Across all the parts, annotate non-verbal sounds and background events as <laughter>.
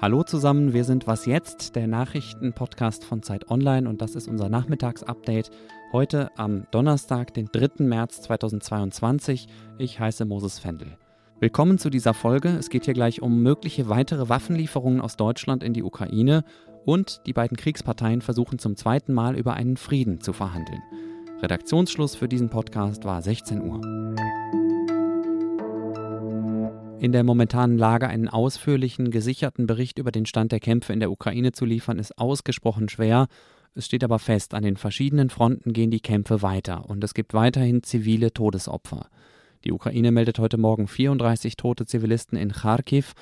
Hallo zusammen, wir sind Was jetzt, der Nachrichtenpodcast von Zeit Online und das ist unser Nachmittagsupdate. Heute am Donnerstag, den 3. März 2022. Ich heiße Moses Fendel. Willkommen zu dieser Folge. Es geht hier gleich um mögliche weitere Waffenlieferungen aus Deutschland in die Ukraine und die beiden Kriegsparteien versuchen zum zweiten Mal über einen Frieden zu verhandeln. Redaktionsschluss für diesen Podcast war 16 Uhr in der momentanen Lage einen ausführlichen, gesicherten Bericht über den Stand der Kämpfe in der Ukraine zu liefern, ist ausgesprochen schwer. Es steht aber fest, an den verschiedenen Fronten gehen die Kämpfe weiter und es gibt weiterhin zivile Todesopfer. Die Ukraine meldet heute Morgen 34 tote Zivilisten in Kharkiv.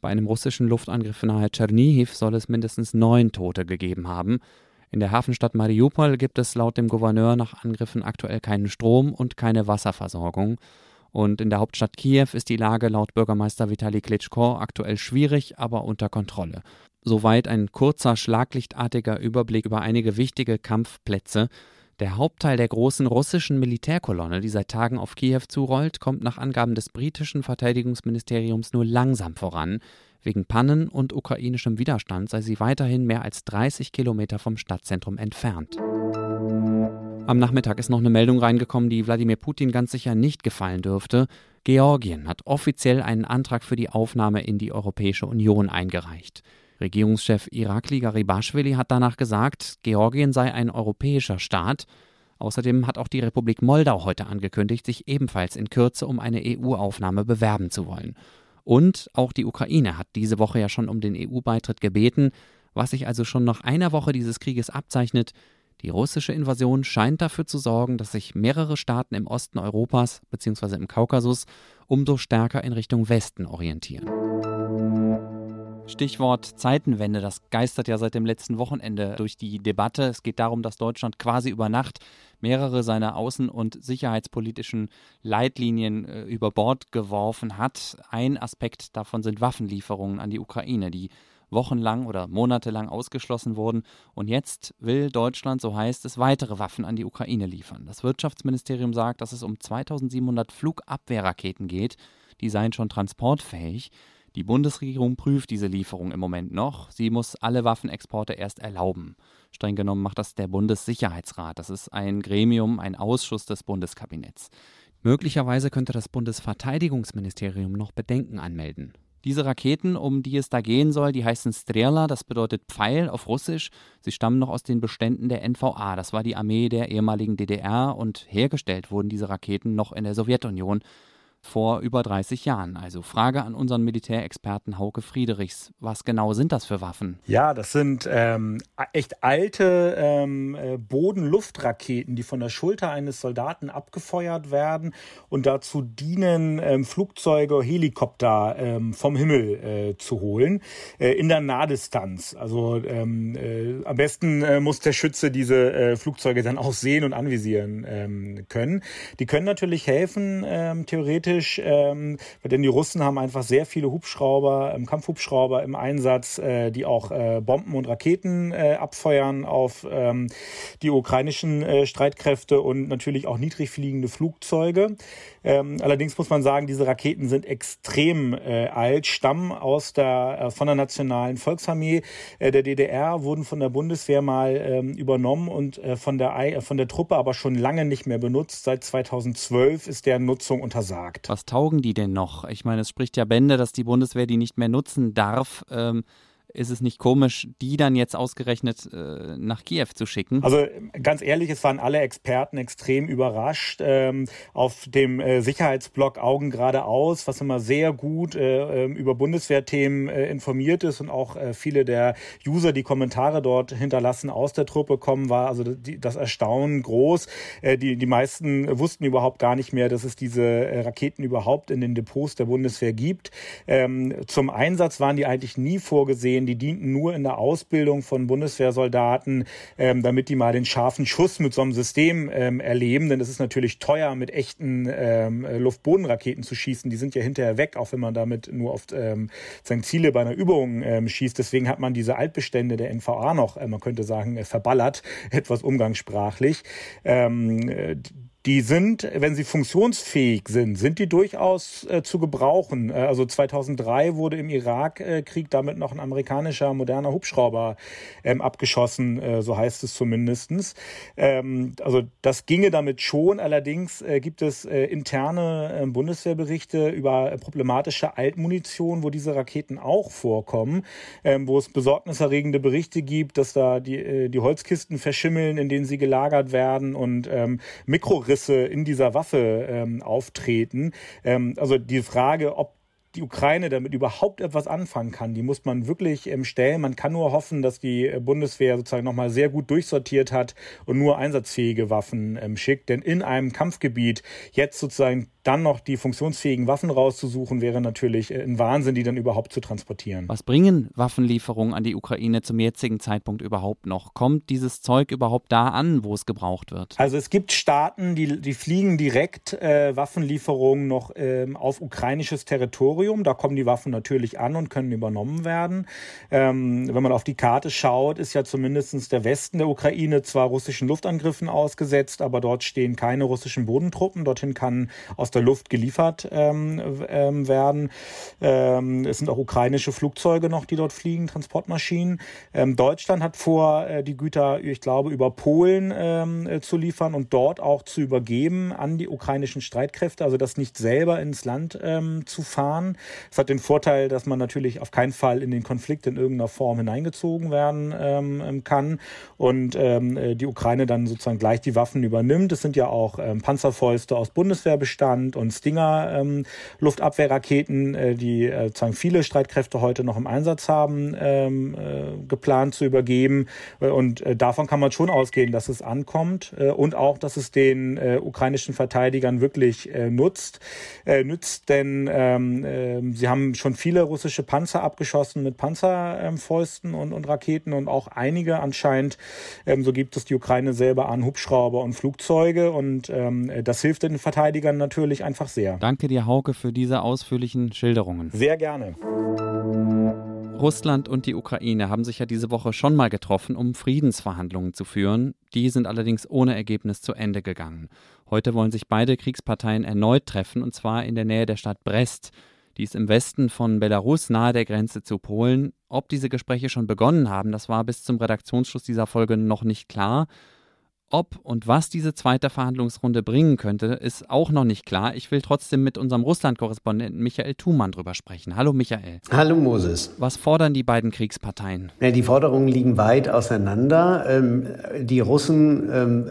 Bei einem russischen Luftangriff nahe Tschernihiv soll es mindestens neun Tote gegeben haben. In der Hafenstadt Mariupol gibt es laut dem Gouverneur nach Angriffen aktuell keinen Strom und keine Wasserversorgung. Und in der Hauptstadt Kiew ist die Lage laut Bürgermeister Vitali Klitschko aktuell schwierig, aber unter Kontrolle. Soweit ein kurzer, schlaglichtartiger Überblick über einige wichtige Kampfplätze. Der Hauptteil der großen russischen Militärkolonne, die seit Tagen auf Kiew zurollt, kommt nach Angaben des britischen Verteidigungsministeriums nur langsam voran. Wegen Pannen und ukrainischem Widerstand sei sie weiterhin mehr als 30 Kilometer vom Stadtzentrum entfernt. Am Nachmittag ist noch eine Meldung reingekommen, die Wladimir Putin ganz sicher nicht gefallen dürfte. Georgien hat offiziell einen Antrag für die Aufnahme in die Europäische Union eingereicht. Regierungschef Irakli Garibashvili hat danach gesagt, Georgien sei ein europäischer Staat. Außerdem hat auch die Republik Moldau heute angekündigt, sich ebenfalls in Kürze um eine EU-Aufnahme bewerben zu wollen. Und auch die Ukraine hat diese Woche ja schon um den EU-Beitritt gebeten. Was sich also schon nach einer Woche dieses Krieges abzeichnet, die russische Invasion scheint dafür zu sorgen, dass sich mehrere Staaten im Osten Europas bzw. im Kaukasus umso stärker in Richtung Westen orientieren. Stichwort Zeitenwende, das geistert ja seit dem letzten Wochenende durch die Debatte. Es geht darum, dass Deutschland quasi über Nacht mehrere seiner außen- und sicherheitspolitischen Leitlinien äh, über Bord geworfen hat. Ein Aspekt davon sind Waffenlieferungen an die Ukraine, die wochenlang oder monatelang ausgeschlossen wurden. Und jetzt will Deutschland, so heißt es, weitere Waffen an die Ukraine liefern. Das Wirtschaftsministerium sagt, dass es um 2700 Flugabwehrraketen geht. Die seien schon transportfähig. Die Bundesregierung prüft diese Lieferung im Moment noch. Sie muss alle Waffenexporte erst erlauben. Streng genommen macht das der Bundessicherheitsrat. Das ist ein Gremium, ein Ausschuss des Bundeskabinetts. Möglicherweise könnte das Bundesverteidigungsministerium noch Bedenken anmelden. Diese Raketen, um die es da gehen soll, die heißen Strela, das bedeutet Pfeil auf Russisch. Sie stammen noch aus den Beständen der NVA, das war die Armee der ehemaligen DDR und hergestellt wurden diese Raketen noch in der Sowjetunion vor über 30 Jahren. Also Frage an unseren Militärexperten Hauke Friedrichs. Was genau sind das für Waffen? Ja, das sind ähm, echt alte ähm, äh, Boden-Luftraketen, die von der Schulter eines Soldaten abgefeuert werden und dazu dienen, ähm, Flugzeuge, Helikopter ähm, vom Himmel äh, zu holen, äh, in der Nahdistanz. Also ähm, äh, am besten äh, muss der Schütze diese äh, Flugzeuge dann auch sehen und anvisieren ähm, können. Die können natürlich helfen, ähm, theoretisch kritisch, ähm, denn die Russen haben einfach sehr viele Hubschrauber, ähm, Kampfhubschrauber im Einsatz, äh, die auch äh, Bomben und Raketen äh, abfeuern auf ähm, die ukrainischen äh, Streitkräfte und natürlich auch niedrig fliegende Flugzeuge. Ähm, allerdings muss man sagen, diese Raketen sind extrem äh, alt, stammen aus der äh, von der nationalen Volksarmee äh, der DDR, wurden von der Bundeswehr mal ähm, übernommen und äh, von der äh, von der Truppe aber schon lange nicht mehr benutzt. Seit 2012 ist deren Nutzung untersagt. Markt. Was taugen die denn noch? Ich meine, es spricht ja Bände, dass die Bundeswehr die nicht mehr nutzen darf. Ähm, ist es nicht komisch, die dann jetzt ausgerechnet äh, nach Kiew zu schicken? Also ganz ehrlich, es waren alle Experten extrem überrascht. Ähm, auf dem äh, Sicherheitsblock Augen geradeaus, was immer sehr gut äh, ähm, über Bundeswehrthemen äh, informiert ist und auch äh, viele der User, die Kommentare dort hinterlassen, aus der Truppe kommen, war also die, das Erstaunen groß. Äh, die, die meisten wussten überhaupt gar nicht mehr, dass es diese Raketen überhaupt in den Depots der Bundeswehr gibt. Ähm, zum Einsatz waren die eigentlich nie vorgesehen sehen, die dienten nur in der Ausbildung von Bundeswehrsoldaten, ähm, damit die mal den scharfen Schuss mit so einem System ähm, erleben. Denn es ist natürlich teuer, mit echten ähm, Luftbodenraketen zu schießen. Die sind ja hinterher weg, auch wenn man damit nur auf ähm, seine Ziele bei einer Übung ähm, schießt. Deswegen hat man diese Altbestände der NVA noch, äh, man könnte sagen, äh, verballert, <laughs> etwas umgangssprachlich. Ähm, die sind, wenn sie funktionsfähig sind, sind die durchaus äh, zu gebrauchen. Äh, also 2003 wurde im Irakkrieg äh, damit noch ein amerikanischer moderner Hubschrauber ähm, abgeschossen, äh, so heißt es zumindestens. Ähm, also das ginge damit schon. Allerdings äh, gibt es interne äh, Bundeswehrberichte über problematische Altmunition, wo diese Raketen auch vorkommen, ähm, wo es besorgniserregende Berichte gibt, dass da die, die Holzkisten verschimmeln, in denen sie gelagert werden und ähm, Mikrorisse Risse in dieser Waffe ähm, auftreten. Ähm, also die Frage, ob die Ukraine damit überhaupt etwas anfangen kann, die muss man wirklich ähm, stellen. Man kann nur hoffen, dass die äh, Bundeswehr sozusagen nochmal sehr gut durchsortiert hat und nur einsatzfähige Waffen ähm, schickt. Denn in einem Kampfgebiet jetzt sozusagen dann noch die funktionsfähigen Waffen rauszusuchen, wäre natürlich äh, ein Wahnsinn, die dann überhaupt zu transportieren. Was bringen Waffenlieferungen an die Ukraine zum jetzigen Zeitpunkt überhaupt noch? Kommt dieses Zeug überhaupt da an, wo es gebraucht wird? Also es gibt Staaten, die, die fliegen direkt äh, Waffenlieferungen noch ähm, auf ukrainisches Territorium. Da kommen die Waffen natürlich an und können übernommen werden. Ähm, wenn man auf die Karte schaut, ist ja zumindest der Westen der Ukraine zwar russischen Luftangriffen ausgesetzt, aber dort stehen keine russischen Bodentruppen. Dorthin kann aus der der Luft geliefert ähm, ähm, werden. Ähm, es sind auch ukrainische Flugzeuge noch, die dort fliegen, Transportmaschinen. Ähm, Deutschland hat vor, äh, die Güter, ich glaube, über Polen ähm, äh, zu liefern und dort auch zu übergeben an die ukrainischen Streitkräfte, also das nicht selber ins Land ähm, zu fahren. Es hat den Vorteil, dass man natürlich auf keinen Fall in den Konflikt in irgendeiner Form hineingezogen werden ähm, kann und ähm, äh, die Ukraine dann sozusagen gleich die Waffen übernimmt. Es sind ja auch ähm, Panzerfäuste aus Bundeswehrbestand Leopard und Stinger ähm, Luftabwehrraketen, äh, die äh, viele Streitkräfte heute noch im Einsatz haben, ähm, äh, geplant zu übergeben. Äh, und äh, davon kann man schon ausgehen, dass es ankommt äh, und auch, dass es den äh, ukrainischen Verteidigern wirklich äh, nutzt. Äh, nützt, denn ähm, äh, sie haben schon viele russische Panzer abgeschossen mit Panzerfäusten ähm, und, und Raketen und auch einige anscheinend, ähm, so gibt es die Ukraine selber an Hubschrauber und Flugzeuge und ähm, das hilft den Verteidigern natürlich ich einfach sehr. Danke dir, Hauke, für diese ausführlichen Schilderungen. Sehr gerne. Russland und die Ukraine haben sich ja diese Woche schon mal getroffen, um Friedensverhandlungen zu führen. Die sind allerdings ohne Ergebnis zu Ende gegangen. Heute wollen sich beide Kriegsparteien erneut treffen, und zwar in der Nähe der Stadt Brest. Die ist im Westen von Belarus nahe der Grenze zu Polen. Ob diese Gespräche schon begonnen haben, das war bis zum Redaktionsschluss dieser Folge noch nicht klar. Ob und was diese zweite Verhandlungsrunde bringen könnte, ist auch noch nicht klar. Ich will trotzdem mit unserem Russland-Korrespondenten Michael Thumann drüber sprechen. Hallo Michael. Hallo Moses. Was fordern die beiden Kriegsparteien? Ja, die Forderungen liegen weit auseinander. Ähm, die Russen ähm,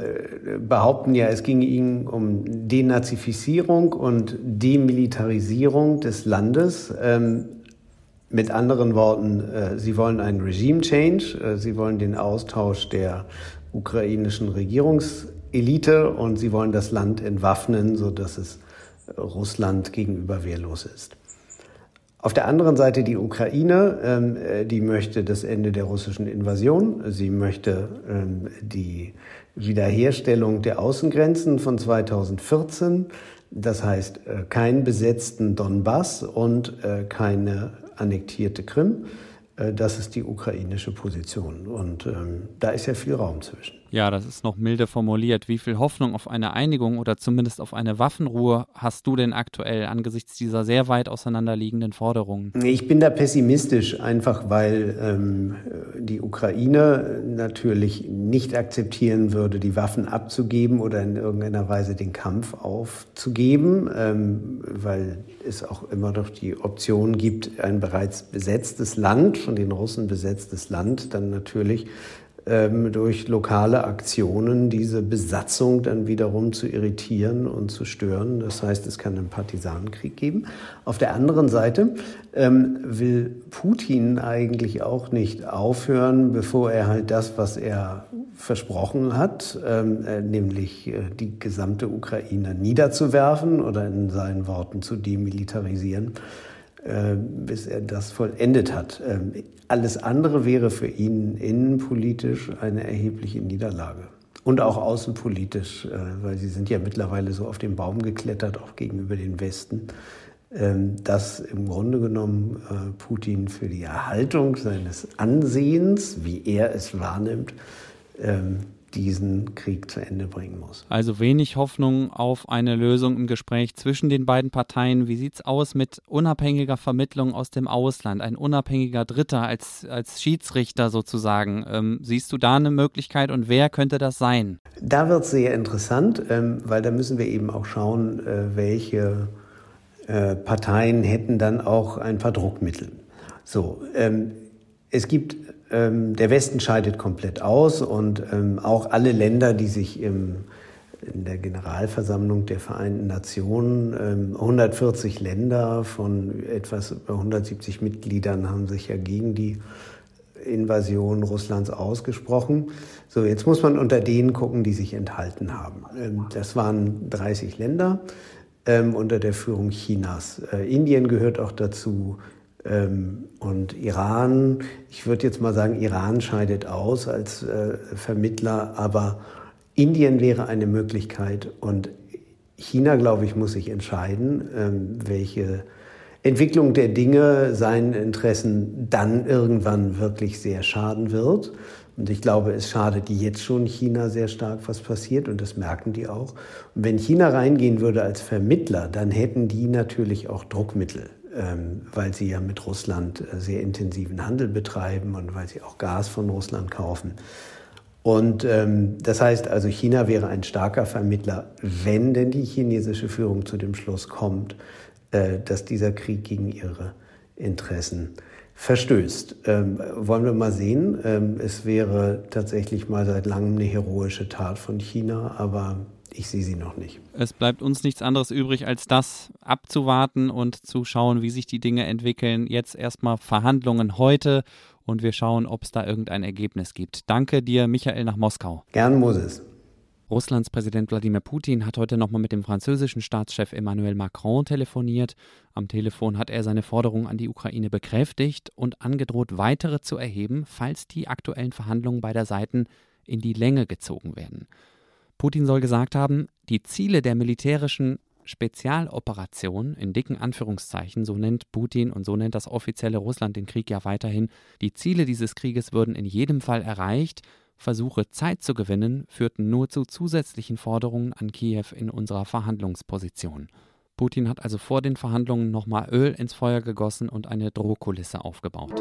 behaupten ja, es ginge ihnen um Denazifizierung und Demilitarisierung des Landes. Ähm, mit anderen Worten, äh, sie wollen einen Regime Change, äh, sie wollen den Austausch der ukrainischen Regierungselite und sie wollen das Land entwaffnen, sodass es Russland gegenüber wehrlos ist. Auf der anderen Seite die Ukraine, ähm, äh, die möchte das Ende der russischen Invasion, sie möchte ähm, die Wiederherstellung der Außengrenzen von 2014, das heißt äh, keinen besetzten Donbass und äh, keine annektierte Krim. Äh, das ist die ukrainische Position. Und ähm, da ist ja viel Raum zwischen. Ja, das ist noch milde formuliert. Wie viel Hoffnung auf eine Einigung oder zumindest auf eine Waffenruhe hast du denn aktuell angesichts dieser sehr weit auseinanderliegenden Forderungen? Ich bin da pessimistisch, einfach weil ähm, die Ukraine natürlich nicht akzeptieren würde, die Waffen abzugeben oder in irgendeiner Weise den Kampf aufzugeben, ähm, weil es auch immer noch die Option gibt, ein bereits besetztes Land, von den Russen besetztes Land, dann natürlich ähm, durch lokale Aktionen diese Besatzung dann wiederum zu irritieren und zu stören. Das heißt, es kann einen Partisanenkrieg geben. Auf der anderen Seite ähm, will Putin eigentlich auch nicht aufhören, bevor er halt das, was er versprochen hat, ähm, äh, nämlich äh, die gesamte Ukraine niederzuwerfen oder in seinen Worten zu demilitarisieren, bis er das vollendet hat. Ähm, alles andere wäre für ihn innenpolitisch eine erhebliche Niederlage. Und auch außenpolitisch, äh, weil sie sind ja mittlerweile so auf den Baum geklettert, auch gegenüber den Westen, ähm, dass im Grunde genommen äh, Putin für die Erhaltung seines Ansehens, wie er es wahrnimmt, ähm, diesen Krieg zu Ende bringen muss. Also wenig Hoffnung auf eine Lösung im Gespräch zwischen den beiden Parteien. Wie sieht es aus mit unabhängiger Vermittlung aus dem Ausland? Ein unabhängiger Dritter als, als Schiedsrichter sozusagen. Ähm, siehst du da eine Möglichkeit und wer könnte das sein? Da wird es sehr interessant, ähm, weil da müssen wir eben auch schauen, äh, welche äh, Parteien hätten dann auch ein paar Druckmittel. So, ähm, es gibt ähm, der Westen scheidet komplett aus und ähm, auch alle Länder, die sich im, in der Generalversammlung der Vereinten Nationen, ähm, 140 Länder von etwas über 170 Mitgliedern haben sich ja gegen die Invasion Russlands ausgesprochen. So, jetzt muss man unter denen gucken, die sich enthalten haben. Ähm, das waren 30 Länder ähm, unter der Führung Chinas. Äh, Indien gehört auch dazu, und Iran, ich würde jetzt mal sagen, Iran scheidet aus als äh, Vermittler, aber Indien wäre eine Möglichkeit und China, glaube ich, muss sich entscheiden, ähm, welche Entwicklung der Dinge seinen Interessen dann irgendwann wirklich sehr schaden wird. Und ich glaube, es schadet jetzt schon China sehr stark, was passiert, und das merken die auch. Und wenn China reingehen würde als Vermittler, dann hätten die natürlich auch Druckmittel. Ähm, weil sie ja mit Russland äh, sehr intensiven Handel betreiben und weil sie auch Gas von Russland kaufen. Und ähm, das heißt also, China wäre ein starker Vermittler, wenn denn die chinesische Führung zu dem Schluss kommt, äh, dass dieser Krieg gegen ihre Interessen verstößt. Ähm, wollen wir mal sehen. Ähm, es wäre tatsächlich mal seit langem eine heroische Tat von China, aber ich sehe sie noch nicht. Es bleibt uns nichts anderes übrig, als das abzuwarten und zu schauen, wie sich die Dinge entwickeln. Jetzt erstmal Verhandlungen heute und wir schauen, ob es da irgendein Ergebnis gibt. Danke dir, Michael, nach Moskau. Gern Moses. Russlands Präsident Wladimir Putin hat heute nochmal mit dem französischen Staatschef Emmanuel Macron telefoniert. Am Telefon hat er seine Forderung an die Ukraine bekräftigt und angedroht, weitere zu erheben, falls die aktuellen Verhandlungen beider Seiten in die Länge gezogen werden. Putin soll gesagt haben, die Ziele der militärischen Spezialoperation in dicken Anführungszeichen, so nennt Putin und so nennt das offizielle Russland den Krieg ja weiterhin, die Ziele dieses Krieges würden in jedem Fall erreicht, Versuche Zeit zu gewinnen führten nur zu zusätzlichen Forderungen an Kiew in unserer Verhandlungsposition. Putin hat also vor den Verhandlungen nochmal Öl ins Feuer gegossen und eine Drohkulisse aufgebaut.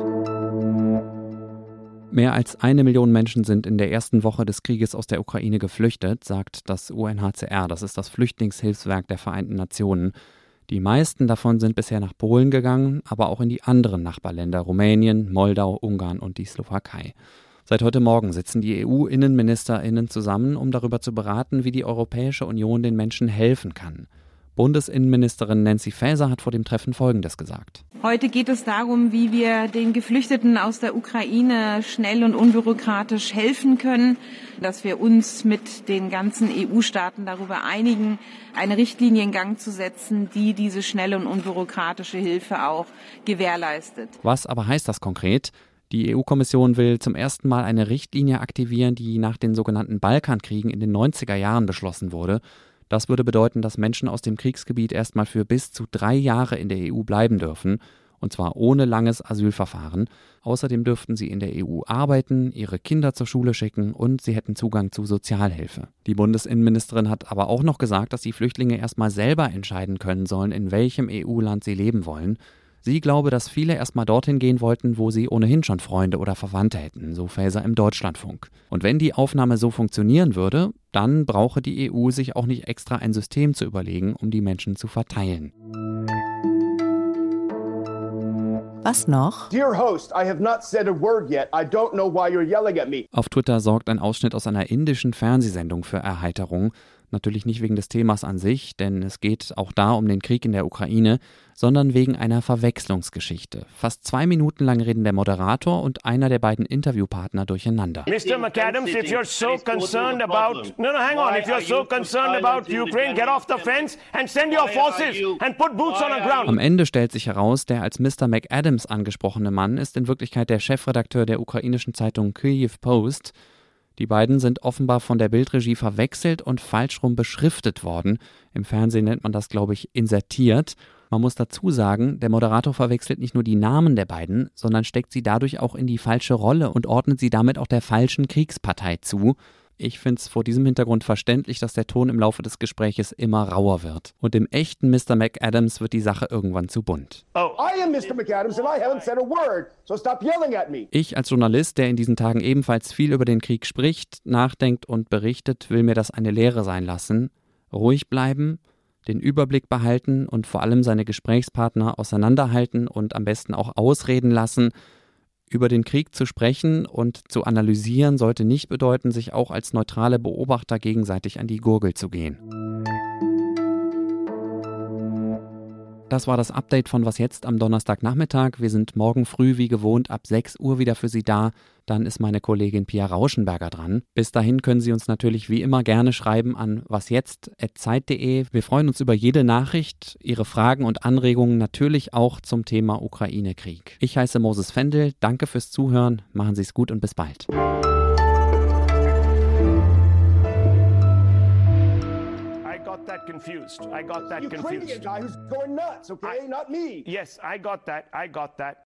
Mehr als eine Million Menschen sind in der ersten Woche des Krieges aus der Ukraine geflüchtet, sagt das UNHCR, das ist das Flüchtlingshilfswerk der Vereinten Nationen. Die meisten davon sind bisher nach Polen gegangen, aber auch in die anderen Nachbarländer Rumänien, Moldau, Ungarn und die Slowakei. Seit heute Morgen sitzen die EU-Innenministerinnen zusammen, um darüber zu beraten, wie die Europäische Union den Menschen helfen kann. Bundesinnenministerin Nancy Faeser hat vor dem Treffen Folgendes gesagt. Heute geht es darum, wie wir den Geflüchteten aus der Ukraine schnell und unbürokratisch helfen können, dass wir uns mit den ganzen EU-Staaten darüber einigen, eine Richtlinie in Gang zu setzen, die diese schnelle und unbürokratische Hilfe auch gewährleistet. Was aber heißt das konkret? Die EU-Kommission will zum ersten Mal eine Richtlinie aktivieren, die nach den sogenannten Balkankriegen in den 90er Jahren beschlossen wurde. Das würde bedeuten, dass Menschen aus dem Kriegsgebiet erstmal für bis zu drei Jahre in der EU bleiben dürfen, und zwar ohne langes Asylverfahren. Außerdem dürften sie in der EU arbeiten, ihre Kinder zur Schule schicken und sie hätten Zugang zu Sozialhilfe. Die Bundesinnenministerin hat aber auch noch gesagt, dass die Flüchtlinge erstmal selber entscheiden können sollen, in welchem EU-Land sie leben wollen. Sie glaube, dass viele erstmal dorthin gehen wollten, wo sie ohnehin schon Freunde oder Verwandte hätten, so Faeser im Deutschlandfunk. Und wenn die Aufnahme so funktionieren würde, dann brauche die EU sich auch nicht extra ein System zu überlegen, um die Menschen zu verteilen. Was noch? Host, Auf Twitter sorgt ein Ausschnitt aus einer indischen Fernsehsendung für Erheiterung. Natürlich nicht wegen des Themas an sich, denn es geht auch da um den Krieg in der Ukraine, sondern wegen einer Verwechslungsgeschichte. Fast zwei Minuten lang reden der Moderator und einer der beiden Interviewpartner durcheinander. Mr. McAdams, if you're so concerned about no, no, hang on, if you're so concerned about Ukraine, get off the fence and send your forces and put boots on the ground. Am Ende stellt sich heraus, der als Mr. McAdams angesprochene Mann ist in Wirklichkeit der Chefredakteur der ukrainischen Zeitung Kyiv Post. Die beiden sind offenbar von der Bildregie verwechselt und falsch rum beschriftet worden. Im Fernsehen nennt man das, glaube ich, insertiert. Man muss dazu sagen, der Moderator verwechselt nicht nur die Namen der beiden, sondern steckt sie dadurch auch in die falsche Rolle und ordnet sie damit auch der falschen Kriegspartei zu. Ich finde es vor diesem Hintergrund verständlich, dass der Ton im Laufe des Gespräches immer rauer wird. Und dem echten Mr. McAdams wird die Sache irgendwann zu bunt. Oh, I am Mr. McAdams and I haven't said a word, so stop yelling at me. Ich als Journalist, der in diesen Tagen ebenfalls viel über den Krieg spricht, nachdenkt und berichtet, will mir das eine Lehre sein lassen. Ruhig bleiben, den Überblick behalten und vor allem seine Gesprächspartner auseinanderhalten und am besten auch ausreden lassen – über den Krieg zu sprechen und zu analysieren sollte nicht bedeuten, sich auch als neutrale Beobachter gegenseitig an die Gurgel zu gehen. Das war das Update von Was jetzt am Donnerstagnachmittag. Wir sind morgen früh wie gewohnt ab 6 Uhr wieder für Sie da. Dann ist meine Kollegin Pia Rauschenberger dran. Bis dahin können Sie uns natürlich wie immer gerne schreiben an wasjetzt.zeit.de. Wir freuen uns über jede Nachricht, Ihre Fragen und Anregungen natürlich auch zum Thema Ukraine-Krieg. Ich heiße Moses Fendel. Danke fürs Zuhören. Machen Sie es gut und bis bald. That confused. I got that confused. Ukrainian guy who's going nuts, okay? I, Not me. Yes, I got that. I got that.